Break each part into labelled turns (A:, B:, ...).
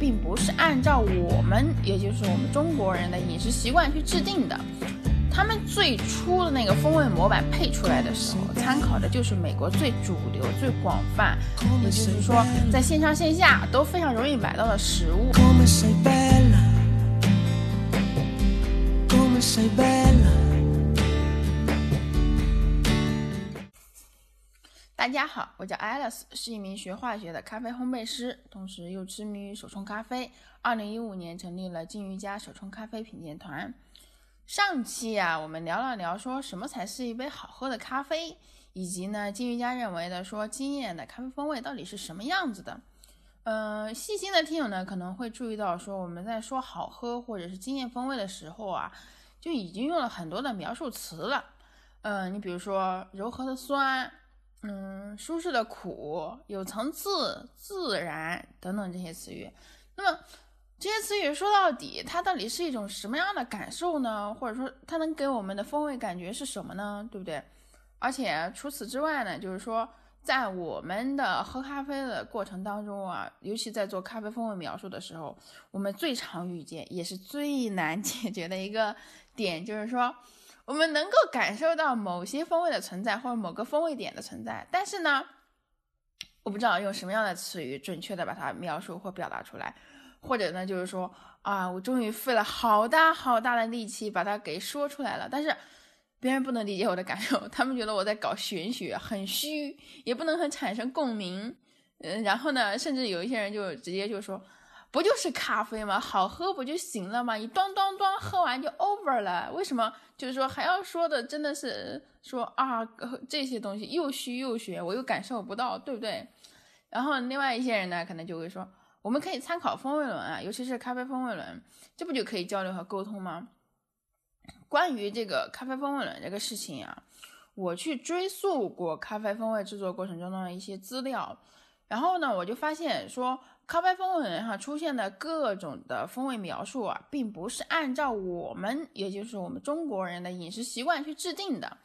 A: 并不是按照我们，也就是我们中国人的饮食习惯去制定的。他们最初的那个风味模板配出来的时候，参考的就是美国最主流、最广泛，也就是说在线上线下都非常容易买到的食物。大家好，我叫 Alice，是一名学化学的咖啡烘焙师，同时又痴迷于手冲咖啡。二零一五年成立了金鱼家手冲咖啡品鉴团。上期啊，我们聊了聊说什么才是一杯好喝的咖啡，以及呢，金鱼家认为的说惊艳的咖啡风味到底是什么样子的。嗯，细心的听友呢可能会注意到说我们在说好喝或者是惊艳风味的时候啊，就已经用了很多的描述词了。嗯，你比如说柔和的酸。嗯，舒适的苦，有层次，自然等等这些词语。那么这些词语说到底，它到底是一种什么样的感受呢？或者说它能给我们的风味感觉是什么呢？对不对？而且除此之外呢，就是说在我们的喝咖啡的过程当中啊，尤其在做咖啡风味描述的时候，我们最常遇见也是最难解决的一个点，就是说。我们能够感受到某些风味的存在，或者某个风味点的存在，但是呢，我不知道用什么样的词语准确的把它描述或表达出来，或者呢，就是说啊，我终于费了好大好大的力气把它给说出来了，但是别人不能理解我的感受，他们觉得我在搞玄学，很虚，也不能很产生共鸣，嗯，然后呢，甚至有一些人就直接就说。不就是咖啡吗？好喝不就行了吗？你咚咚咚喝完就 over 了，为什么就是说还要说的？真的是说啊，这些东西又虚又玄，我又感受不到，对不对？然后另外一些人呢，可能就会说，我们可以参考风味轮啊，尤其是咖啡风味轮，这不就可以交流和沟通吗？关于这个咖啡风味轮这个事情啊，我去追溯过咖啡风味制作过程中的一些资料，然后呢，我就发现说。咖啡风味哈出现的各种的风味描述啊，并不是按照我们，也就是我们中国人的饮食习惯去制定的。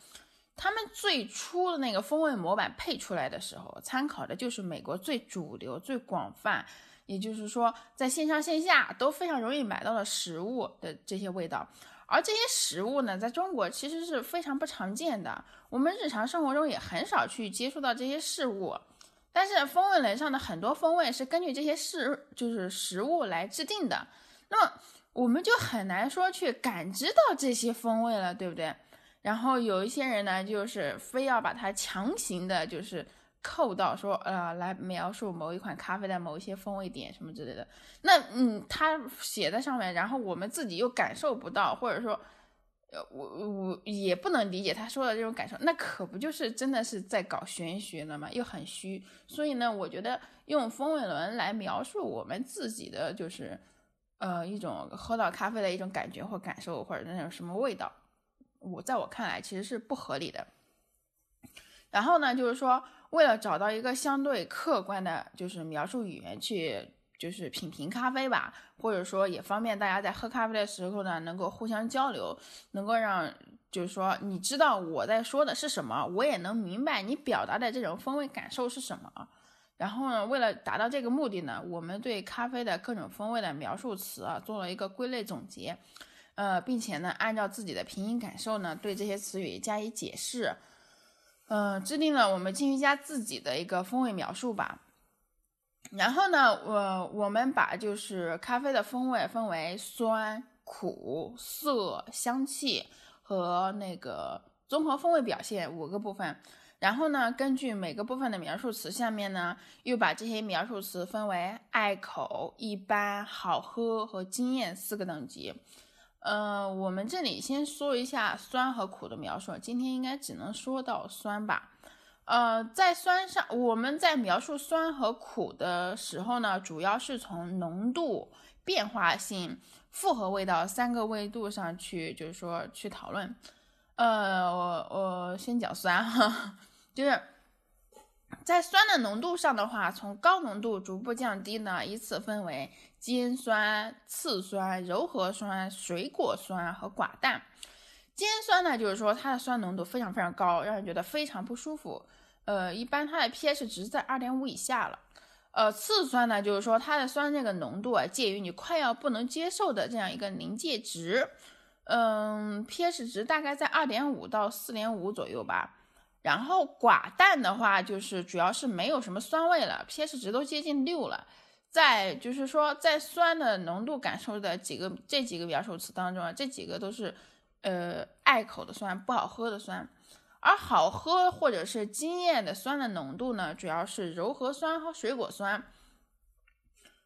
A: 他们最初的那个风味模板配出来的时候，参考的就是美国最主流、最广泛，也就是说在线上线下都非常容易买到的食物的这些味道。而这些食物呢，在中国其实是非常不常见的，我们日常生活中也很少去接触到这些事物。但是风味轮上的很多风味是根据这些食就是食物来制定的，那么我们就很难说去感知到这些风味了，对不对？然后有一些人呢，就是非要把它强行的，就是扣到说，呃，来描述某一款咖啡的某一些风味点什么之类的。那嗯，他写在上面，然后我们自己又感受不到，或者说。呃，我我也不能理解他说的这种感受，那可不就是真的是在搞玄学了吗？又很虚，所以呢，我觉得用风味轮来描述我们自己的就是，呃，一种喝到咖啡的一种感觉或感受，或者那种什么味道，我在我看来其实是不合理的。然后呢，就是说为了找到一个相对客观的，就是描述语言去。就是品评咖啡吧，或者说也方便大家在喝咖啡的时候呢，能够互相交流，能够让就是说你知道我在说的是什么，我也能明白你表达的这种风味感受是什么。然后呢，为了达到这个目的呢，我们对咖啡的各种风味的描述词啊做了一个归类总结，呃，并且呢，按照自己的品饮感受呢，对这些词语加以解释，嗯，制定了我们金鱼家自己的一个风味描述吧。然后呢，我我们把就是咖啡的风味分为酸、苦、涩、香气和那个综合风味表现五个部分。然后呢，根据每个部分的描述词，下面呢又把这些描述词分为爱口、一般、好喝和惊艳四个等级。嗯，我们这里先说一下酸和苦的描述。今天应该只能说到酸吧。呃，在酸上，我们在描述酸和苦的时候呢，主要是从浓度、变化性、复合味道三个维度上去，就是说去讨论。呃，我我先讲酸哈，就是在酸的浓度上的话，从高浓度逐步降低呢，依次分为尖酸、次酸、柔和酸、水果酸和寡淡。尖酸呢，就是说它的酸浓度非常非常高，让人觉得非常不舒服。呃，一般它的 pH 值在二点五以下了。呃，次酸呢，就是说它的酸这个浓度啊，介于你快要不能接受的这样一个临界值，嗯，pH 值大概在二点五到四点五左右吧。然后寡淡的话，就是主要是没有什么酸味了，pH 值都接近六了。在就是说，在酸的浓度感受的几个这几个描述词当中啊，这几个都是呃爱口的酸，不好喝的酸。而好喝或者是惊艳的酸的浓度呢，主要是柔和酸和水果酸。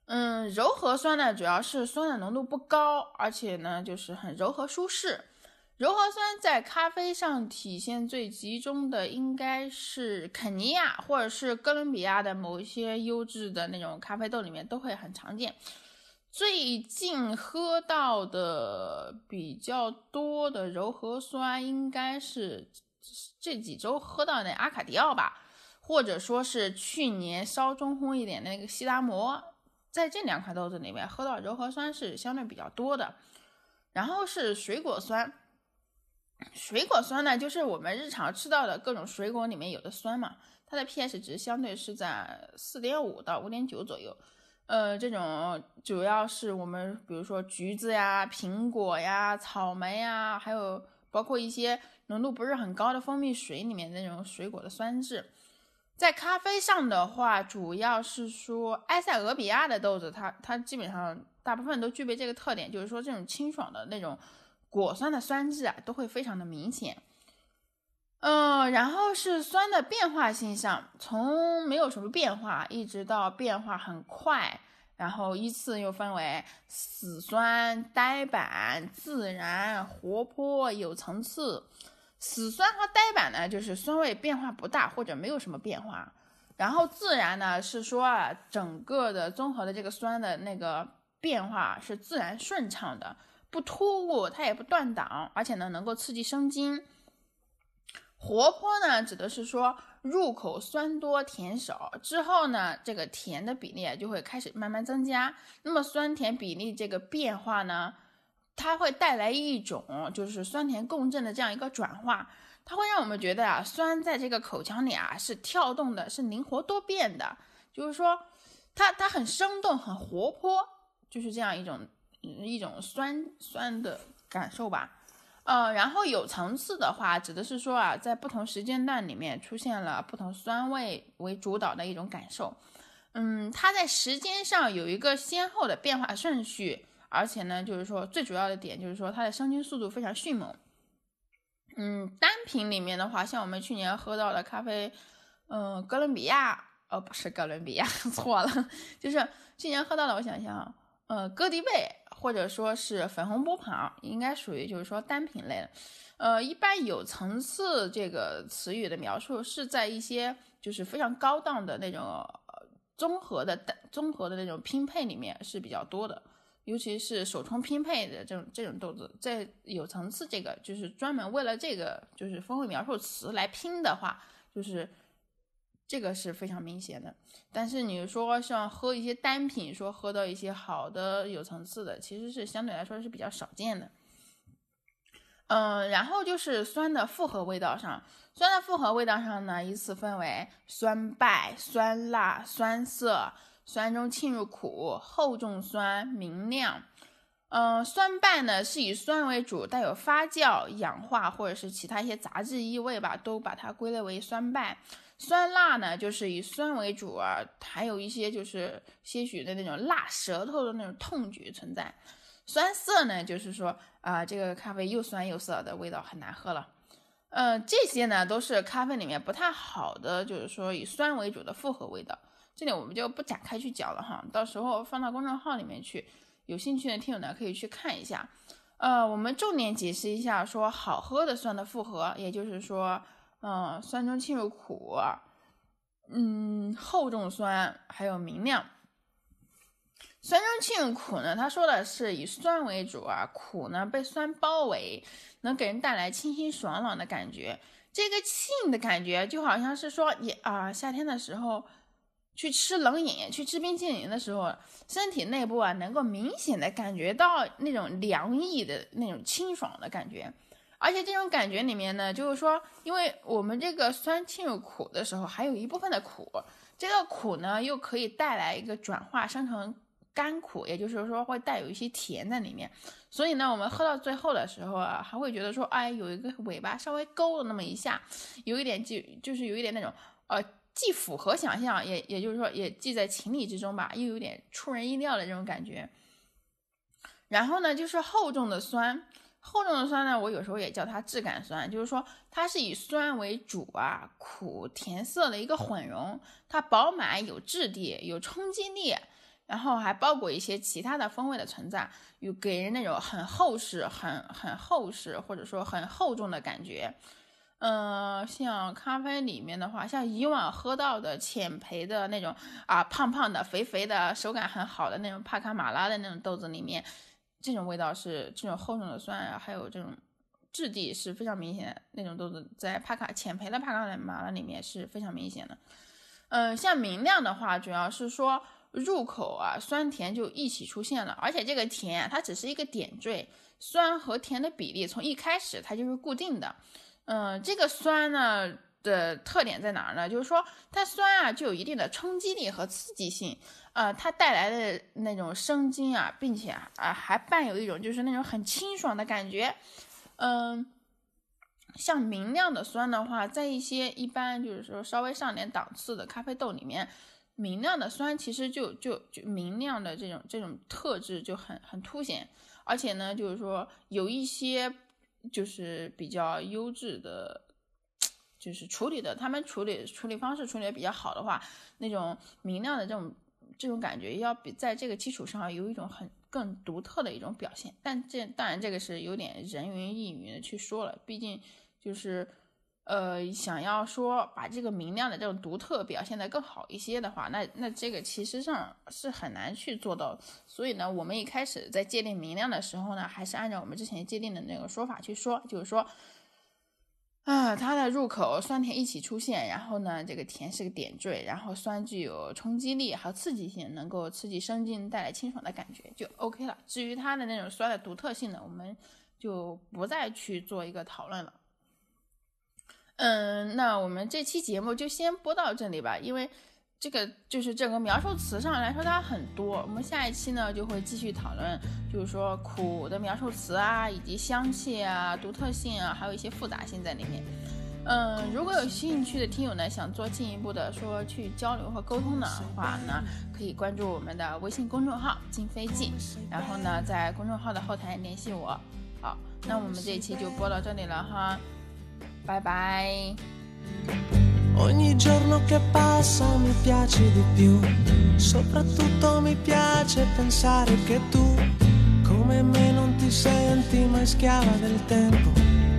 A: 嗯，柔和酸呢，主要是酸的浓度不高，而且呢，就是很柔和舒适。柔和酸在咖啡上体现最集中的，应该是肯尼亚或者是哥伦比亚的某一些优质的那种咖啡豆里面都会很常见。最近喝到的比较多的柔和酸，应该是这几周喝到那阿卡迪奥吧，或者说是去年稍中烘一点的那个西达摩，在这两款豆子里面喝到柔和酸是相对比较多的。然后是水果酸。水果酸呢，就是我们日常吃到的各种水果里面有的酸嘛，它的 pH 值相对是在四点五到五点九左右。呃，这种主要是我们比如说橘子呀、苹果呀、草莓呀，还有包括一些浓度不是很高的蜂蜜水里面那种水果的酸质。在咖啡上的话，主要是说埃塞俄比亚的豆子，它它基本上大部分都具备这个特点，就是说这种清爽的那种。果酸的酸质啊，都会非常的明显。嗯，然后是酸的变化现象，从没有什么变化，一直到变化很快，然后依次又分为死酸、呆板、自然、活泼、有层次。死酸和呆板呢，就是酸味变化不大或者没有什么变化。然后自然呢，是说啊，整个的综合的这个酸的那个变化是自然顺畅的。不突兀，它也不断档，而且呢能够刺激生津。活泼呢，指的是说入口酸多甜少，之后呢这个甜的比例就会开始慢慢增加。那么酸甜比例这个变化呢，它会带来一种就是酸甜共振的这样一个转化，它会让我们觉得啊酸在这个口腔里啊是跳动的，是灵活多变的，就是说它它很生动，很活泼，就是这样一种。一种酸酸的感受吧，呃，然后有层次的话，指的是说啊，在不同时间段里面出现了不同酸味为主导的一种感受，嗯，它在时间上有一个先后的变化顺序，而且呢，就是说最主要的点就是说它的生津速度非常迅猛，嗯，单品里面的话，像我们去年喝到的咖啡，嗯，哥伦比亚，哦，不是哥伦比亚，错了，就是去年喝到的，我想想，呃，哥迪贝。或者说是粉红波旁，应该属于就是说单品类的。呃，一般有层次这个词语的描述是在一些就是非常高档的那种综合的综合的那种拼配里面是比较多的，尤其是手冲拼配的这种这种豆子，在有层次这个就是专门为了这个就是风味描述词来拼的话，就是。这个是非常明显的，但是你说像喝一些单品，说喝到一些好的有层次的，其实是相对来说是比较少见的。嗯，然后就是酸的复合味道上，酸的复合味道上呢，依次分为酸败、酸辣、酸涩、酸中沁入苦、厚重酸、明亮。嗯，酸败呢是以酸为主，带有发酵、氧化或者是其他一些杂质异味吧，都把它归类为酸败。酸辣呢，就是以酸为主啊，还有一些就是些许的那种辣舌头的那种痛觉存在。酸涩呢，就是说啊，这个咖啡又酸又涩的味道很难喝了。嗯，这些呢都是咖啡里面不太好的，就是说以酸为主的复合味道。这里我们就不展开去讲了哈，到时候放到公众号里面去，有兴趣的听友呢可以去看一下。呃，我们重点解释一下说好喝的酸的复合，也就是说。嗯，酸中沁入苦，嗯，厚重酸，还有明亮。酸中沁入苦呢，他说的是以酸为主啊，苦呢被酸包围，能给人带来清新爽朗的感觉。这个沁的感觉就好像是说你啊，夏天的时候去吃冷饮、去吃冰淇淋的时候，身体内部啊能够明显的感觉到那种凉意的那种清爽的感觉。而且这种感觉里面呢，就是说，因为我们这个酸进入苦的时候，还有一部分的苦，这个苦呢又可以带来一个转化，生成甘苦，也就是说会带有一些甜在里面。所以呢，我们喝到最后的时候啊，还会觉得说，哎，有一个尾巴稍微勾了那么一下，有一点就就是有一点那种呃。既符合想象，也也就是说，也既在情理之中吧，又有点出人意料的这种感觉。然后呢，就是厚重的酸，厚重的酸呢，我有时候也叫它质感酸，就是说它是以酸为主啊，苦甜涩的一个混融，它饱满有质地，有冲击力，然后还包裹一些其他的风味的存在，有给人那种很厚实、很很厚实或者说很厚重的感觉。嗯，像咖啡里面的话，像以往喝到的浅焙的那种啊，胖胖的、肥肥的，手感很好的那种帕卡马拉的那种豆子里面，这种味道是这种厚重的酸啊，还有这种质地是非常明显的。那种豆子在帕卡浅焙的帕卡马拉里面是非常明显的。嗯，像明亮的话，主要是说入口啊，酸甜就一起出现了，而且这个甜它只是一个点缀，酸和甜的比例从一开始它就是固定的。嗯，这个酸呢的特点在哪儿呢？就是说它酸啊，就有一定的冲击力和刺激性，呃，它带来的那种生津啊，并且啊还伴有一种就是那种很清爽的感觉。嗯，像明亮的酸的话，在一些一般就是说稍微上点档次的咖啡豆里面，明亮的酸其实就就就明亮的这种这种特质就很很凸显，而且呢，就是说有一些。就是比较优质的，就是处理的，他们处理处理方式处理的比较好的话，那种明亮的这种这种感觉，要比在这个基础上有一种很更独特的一种表现。但这当然这个是有点人云亦云的去说了，毕竟就是。呃，想要说把这个明亮的这种独特表现的更好一些的话，那那这个其实上是很难去做到。所以呢，我们一开始在界定明亮的时候呢，还是按照我们之前界定的那个说法去说，就是说，啊，它的入口酸甜一起出现，然后呢，这个甜是个点缀，然后酸具有冲击力和刺激性，能够刺激生津，带来清爽的感觉，就 OK 了。至于它的那种酸的独特性呢，我们就不再去做一个讨论了。嗯，那我们这期节目就先播到这里吧，因为这个就是整个描述词上来说它很多，我们下一期呢就会继续讨论，就是说苦的描述词啊，以及香气啊、独特性啊，还有一些复杂性在里面。嗯，如果有兴趣的听友呢，想做进一步的说去交流和沟通的话呢，可以关注我们的微信公众号“金飞记”，然后呢在公众号的后台联系我。好，那我们这一期就播到这里了哈。拜拜
B: Ogni giorno che passa mi piace di più, soprattutto mi piace pensare che tu, come me, non ti senti mai schiava del tempo,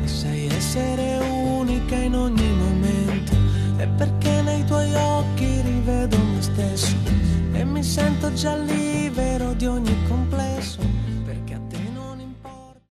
B: e sai essere unica in ogni momento, e perché nei tuoi occhi rivedo me stesso, e mi sento già lì